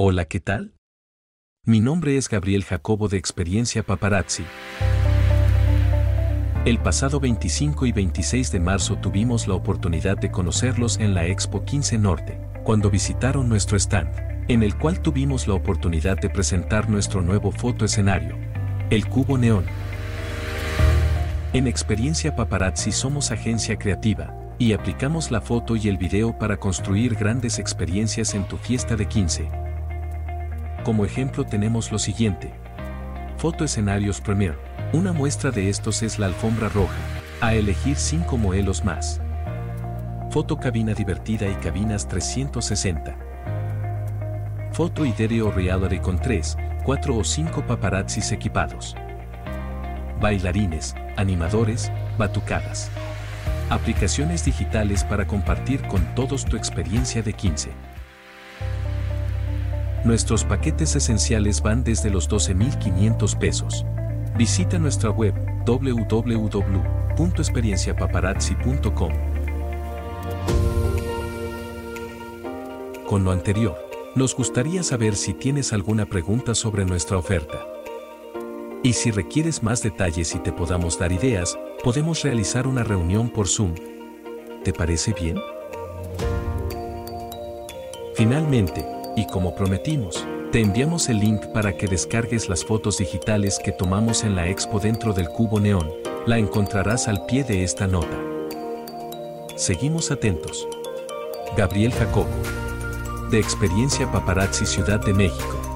Hola, ¿qué tal? Mi nombre es Gabriel Jacobo de Experiencia Paparazzi. El pasado 25 y 26 de marzo tuvimos la oportunidad de conocerlos en la Expo 15 Norte, cuando visitaron nuestro stand, en el cual tuvimos la oportunidad de presentar nuestro nuevo fotoescenario, el Cubo Neón. En Experiencia Paparazzi somos agencia creativa, y aplicamos la foto y el video para construir grandes experiencias en tu fiesta de 15. Como ejemplo tenemos lo siguiente. Foto escenarios Premiere. Una muestra de estos es la alfombra roja. A elegir 5 modelos más. Foto cabina divertida y cabinas 360. Foto y video reality con 3, 4 o 5 paparazzis equipados. Bailarines, animadores, batucadas. Aplicaciones digitales para compartir con todos tu experiencia de 15. Nuestros paquetes esenciales van desde los 12.500 pesos. Visita nuestra web www.experienciapaparazzi.com. Con lo anterior, nos gustaría saber si tienes alguna pregunta sobre nuestra oferta. Y si requieres más detalles y te podamos dar ideas, podemos realizar una reunión por Zoom. ¿Te parece bien? Finalmente, y como prometimos, te enviamos el link para que descargues las fotos digitales que tomamos en la expo dentro del cubo neón. La encontrarás al pie de esta nota. Seguimos atentos. Gabriel Jacobo. De Experiencia Paparazzi Ciudad de México.